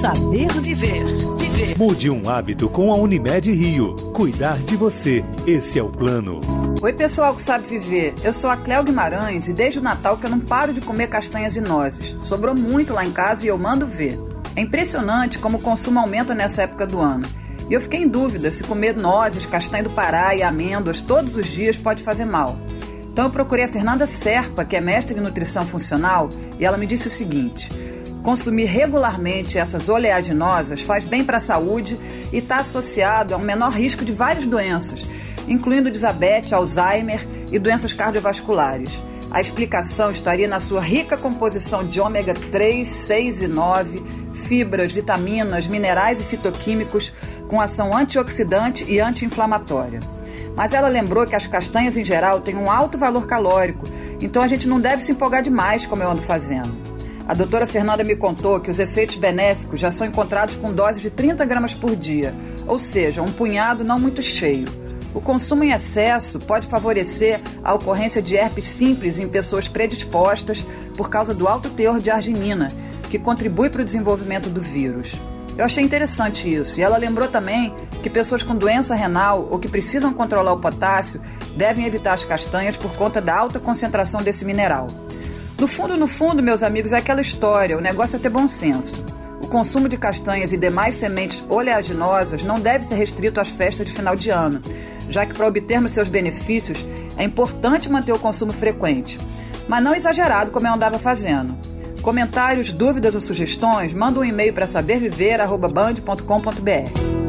Saber viver. Viver. Mude um hábito com a Unimed Rio. Cuidar de você. Esse é o plano. Oi, pessoal que sabe viver. Eu sou a Cléo Guimarães e desde o Natal que eu não paro de comer castanhas e nozes. Sobrou muito lá em casa e eu mando ver. É impressionante como o consumo aumenta nessa época do ano. E eu fiquei em dúvida se comer nozes, castanha do Pará e amêndoas todos os dias pode fazer mal. Então eu procurei a Fernanda Serpa, que é mestre em nutrição funcional, e ela me disse o seguinte: consumir regularmente essas oleaginosas faz bem para a saúde e está associado a um menor risco de várias doenças, incluindo diabetes, Alzheimer e doenças cardiovasculares. A explicação estaria na sua rica composição de ômega 3, 6 e 9, fibras, vitaminas, minerais e fitoquímicos com ação antioxidante e anti-inflamatória. Mas ela lembrou que as castanhas em geral têm um alto valor calórico, então a gente não deve se empolgar demais como eu ando fazendo. A doutora Fernanda me contou que os efeitos benéficos já são encontrados com doses de 30 gramas por dia, ou seja, um punhado não muito cheio. O consumo em excesso pode favorecer a ocorrência de herpes simples em pessoas predispostas por causa do alto teor de arginina, que contribui para o desenvolvimento do vírus. Eu achei interessante isso. E ela lembrou também que pessoas com doença renal ou que precisam controlar o potássio devem evitar as castanhas por conta da alta concentração desse mineral. No fundo, no fundo, meus amigos, é aquela história: o negócio é ter bom senso. O consumo de castanhas e demais sementes oleaginosas não deve ser restrito às festas de final de ano, já que para obtermos seus benefícios é importante manter o consumo frequente, mas não exagerado como eu andava fazendo. Comentários, dúvidas ou sugestões, manda um e-mail para saberviver.band.com.br.